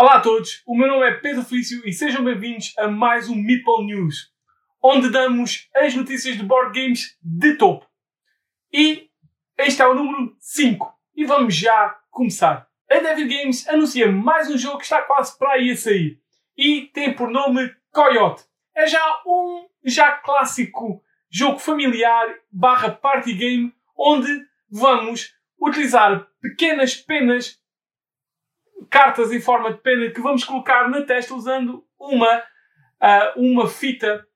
Olá a todos, o meu nome é Pedro Felício e sejam bem-vindos a mais um Meeple News, onde damos as notícias de board games de topo. E este é o número 5 e vamos já começar. A David Games anuncia mais um jogo que está quase para aí a sair e tem por nome Coyote. É já um já clássico jogo familiar barra party game onde vamos utilizar pequenas penas cartas em forma de pena que vamos colocar na testa usando uma, uh, uma fita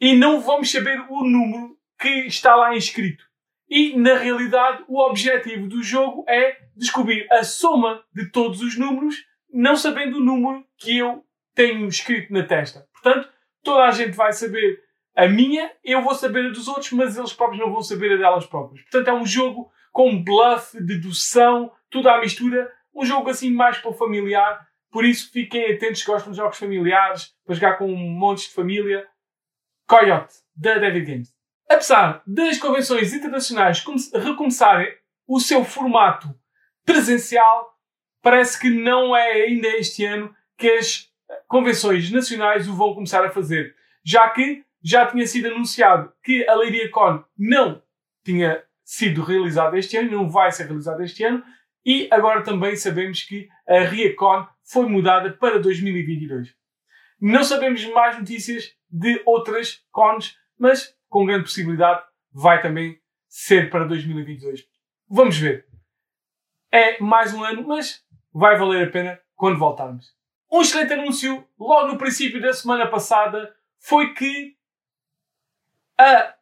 e não vamos saber o número que está lá inscrito. E, na realidade, o objetivo do jogo é descobrir a soma de todos os números, não sabendo o número que eu tenho escrito na testa. Portanto, toda a gente vai saber a minha, eu vou saber a dos outros, mas eles próprios não vão saber a delas próprias. Portanto, é um jogo com bluff, dedução, tudo à mistura, um jogo assim mais para o familiar. Por isso, fiquem atentos se gostam de jogos familiares, para jogar com montes de família. Coyote, da David Games. Apesar das convenções internacionais recomeçarem o seu formato presencial, parece que não é ainda este ano que as convenções nacionais o vão começar a fazer. Já que já tinha sido anunciado que a Lady Con não tinha sido realizada este ano, não vai ser realizada este ano, e agora também sabemos que a Riacon foi mudada para 2022. Não sabemos mais notícias de outras cons, mas com grande possibilidade vai também ser para 2022. Vamos ver. É mais um ano, mas vai valer a pena quando voltarmos. Um excelente anúncio logo no princípio da semana passada foi que a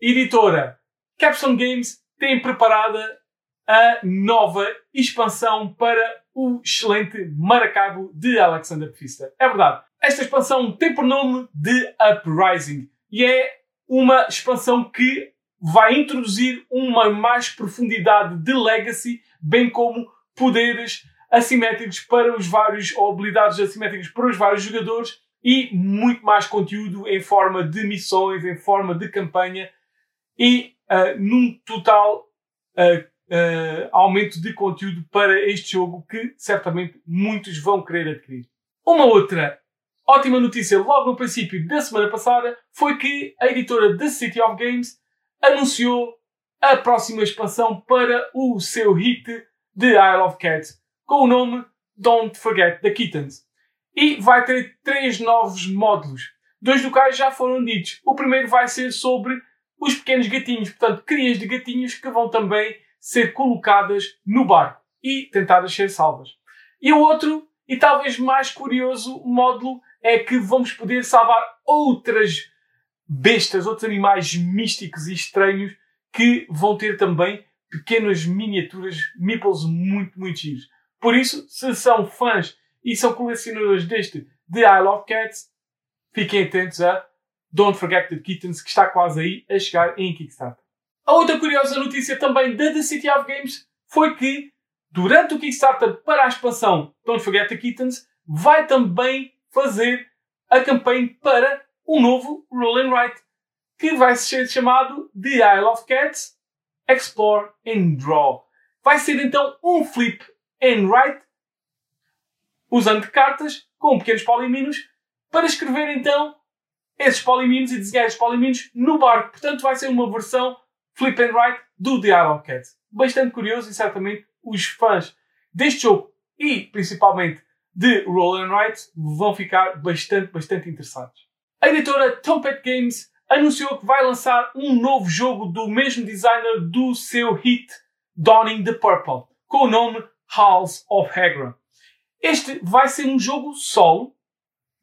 editora Capstone Games tem preparada a nova expansão para o excelente Maracabo de Alexander Pfister. É verdade. Esta expansão tem por nome de Uprising e é uma expansão que vai introduzir uma mais profundidade de legacy, bem como poderes assimétricos para os vários, ou habilidades assimétricas para os vários jogadores e muito mais conteúdo em forma de missões, em forma de campanha e uh, num total uh, uh, aumento de conteúdo para este jogo que certamente muitos vão querer adquirir. Uma outra ótima notícia logo no princípio da semana passada foi que a editora The City of Games anunciou a próxima expansão para o seu hit de Isle of Cats com o nome Don't Forget the Kittens. E vai ter três novos módulos, dois dos quais já foram ditos. O primeiro vai ser sobre os pequenos gatinhos, portanto, crias de gatinhos que vão também ser colocadas no barco e tentadas ser salvas. E o outro, e talvez mais curioso módulo, é que vamos poder salvar outras bestas, outros animais místicos e estranhos que vão ter também pequenas miniaturas meeples muito, muito giros. Por isso, se são fãs e são colecionadores deste The Isle of Cats, fiquem atentos a Don't Forget the Kittens, que está quase aí a chegar em Kickstarter. A outra curiosa notícia também da The City of Games foi que, durante o Kickstarter para a expansão Don't Forget the Kittens, vai também fazer a campanha para um novo Roll and Write, que vai ser chamado The Isle of Cats Explore and Draw. Vai ser então um flip and write usando cartas com pequenos poliminos para escrever então esses poliminos e desenhar esses poliminos no barco. Portanto, vai ser uma versão Flip and Write do Diablo Cat. Bastante curioso e certamente os fãs deste jogo e principalmente de Roll and Write vão ficar bastante, bastante interessados. A editora Trumpet Games anunciou que vai lançar um novo jogo do mesmo designer do seu hit Dawning the Purple, com o nome Halls of Hagra. Este vai ser um jogo solo,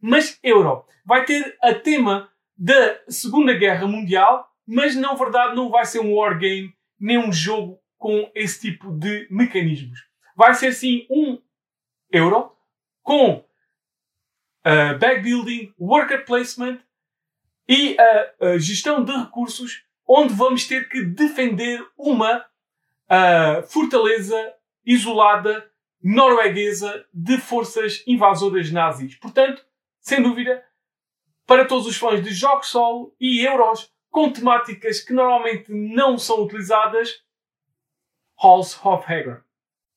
mas euro. Vai ter a tema da Segunda Guerra Mundial mas na verdade não vai ser um wargame nem um jogo com esse tipo de mecanismos. Vai ser sim um euro com uh, bag building, worker placement e a uh, gestão de recursos, onde vamos ter que defender uma uh, fortaleza isolada norueguesa de forças invasoras nazis. Portanto, sem dúvida, para todos os fãs de jogos solo e euros, com temáticas que normalmente não são utilizadas, Halls of Hagar.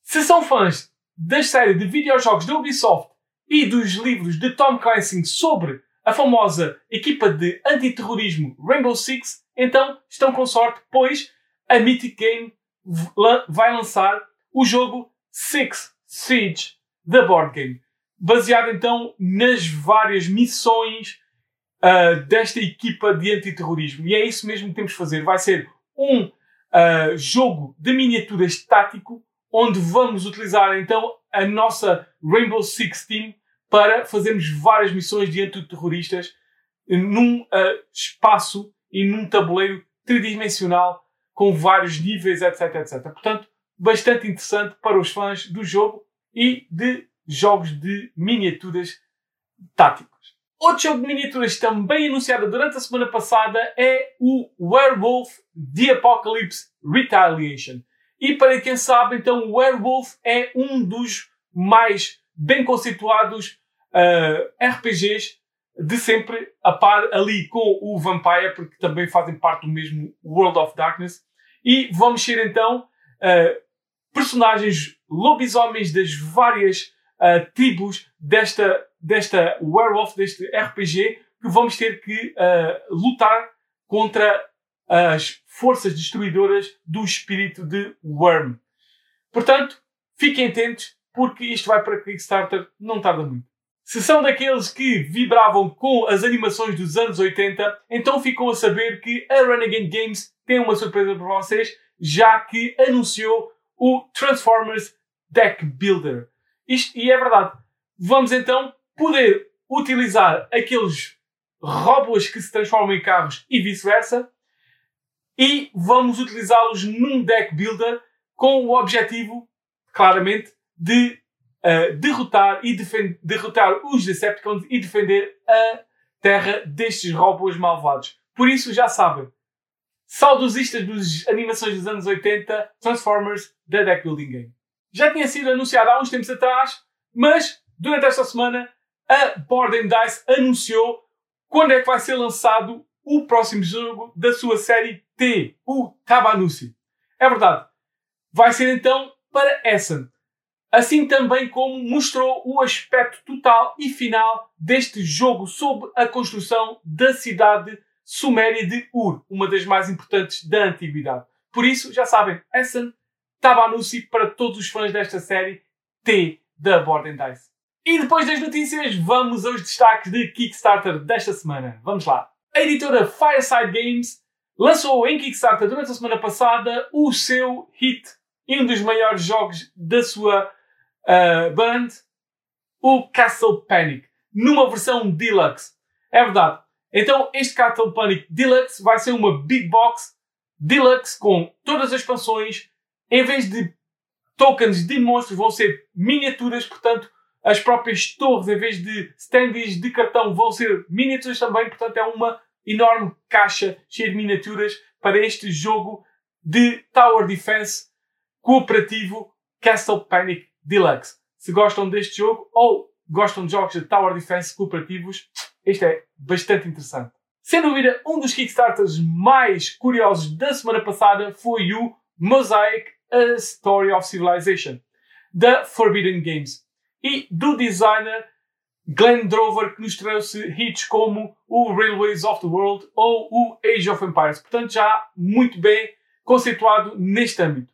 Se são fãs da série de videojogos da Ubisoft e dos livros de Tom Clancy sobre a famosa equipa de antiterrorismo Rainbow Six, então estão com sorte, pois a Mythic Game vai lançar o jogo Six Siege, The Board Game, baseado então nas várias missões uh, desta equipa de antiterrorismo. E é isso mesmo que temos de fazer. Vai ser um uh, jogo de miniaturas tático, onde vamos utilizar então a nossa Rainbow Six Team para fazermos várias missões de antiterroristas num uh, espaço e num tabuleiro tridimensional com vários níveis, etc, etc. Portanto, bastante interessante para os fãs do jogo e de jogos de miniaturas táticos. Outro jogo de miniaturas também anunciado durante a semana passada é o Werewolf The Apocalypse Retaliation. E para quem sabe, então, o Werewolf é um dos mais bem conceituados uh, RPGs de sempre, a par ali com o Vampire, porque também fazem parte do mesmo World of Darkness. E vamos ser então uh, personagens lobisomens das várias uh, tribos desta, desta Werewolf, deste RPG, que vamos ter que lutar contra as forças destruidoras do espírito de Worm. Portanto, fiquem atentos, porque isto vai para Kickstarter, não tarda muito. Se são daqueles que vibravam com as animações dos anos 80, então ficam a saber que a Renegade Games tem uma surpresa para vocês, já que anunciou o Transformers Deck Builder. Isto, e é verdade. Vamos então poder utilizar aqueles robôs que se transformam em carros e vice-versa e vamos utilizá-los num deck builder com o objetivo, claramente, de uh, derrotar e derrotar os Decepticons e defender a Terra destes robôs malvados. Por isso, já sabem, saudosistas das animações dos anos 80, Transformers, The Deck Building Game. Já tinha sido anunciado há uns tempos atrás, mas durante esta semana a Board Dice anunciou quando é que vai ser lançado o próximo jogo da sua série T, o Tabanusi. É verdade. Vai ser então para Essen assim também como mostrou o aspecto total e final deste jogo sob a construção da cidade suméria de Ur, uma das mais importantes da antiguidade. Por isso, já sabem, Essen Tabanusi para todos os fãs desta série T da Board Dice. E depois das notícias, vamos aos destaques de Kickstarter desta semana. Vamos lá. A editora Fireside Games lançou em Kickstarter durante a semana passada o seu hit um dos maiores jogos da sua uh, Band, o Castle Panic, numa versão deluxe. É verdade. Então, este Castle Panic Deluxe vai ser uma big box deluxe com todas as expansões. Em vez de tokens de monstros, vão ser miniaturas, portanto, as próprias torres, em vez de standees de cartão, vão ser miniaturas também. Portanto, é uma enorme caixa cheia de miniaturas para este jogo de Tower Defense cooperativo Castle Panic Deluxe. Se gostam deste jogo ou gostam de jogos de Tower Defense cooperativos, este é bastante interessante. Sem dúvida, um dos Kickstarters mais curiosos da semana passada foi o Mosaic A Story of Civilization, da Forbidden Games, e do designer Glenn Drover, que nos trouxe hits como o Railways of the World ou o Age of Empires. Portanto, já muito bem conceituado neste âmbito.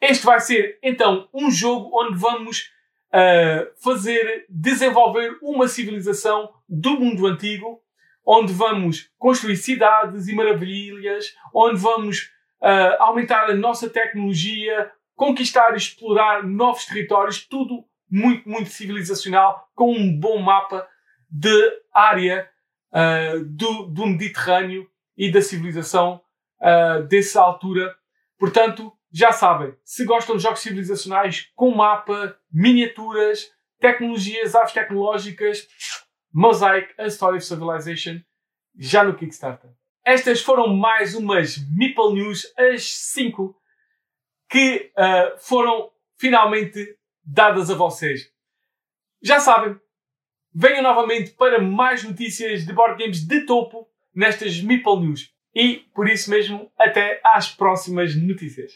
Este vai ser então um jogo onde vamos uh, fazer desenvolver uma civilização do mundo antigo, onde vamos construir cidades e maravilhas, onde vamos uh, aumentar a nossa tecnologia, conquistar e explorar novos territórios, tudo muito, muito civilizacional, com um bom mapa de área uh, do, do Mediterrâneo e da civilização uh, dessa altura. Portanto, já sabem, se gostam de jogos civilizacionais com mapa, miniaturas, tecnologias, aves tecnológicas, Mosaic, A Story of Civilization, já no Kickstarter. Estas foram mais umas Meeple News, as 5 que uh, foram finalmente dadas a vocês. Já sabem, venham novamente para mais notícias de board games de topo nestas Meeple News. E, por isso mesmo, até às próximas notícias.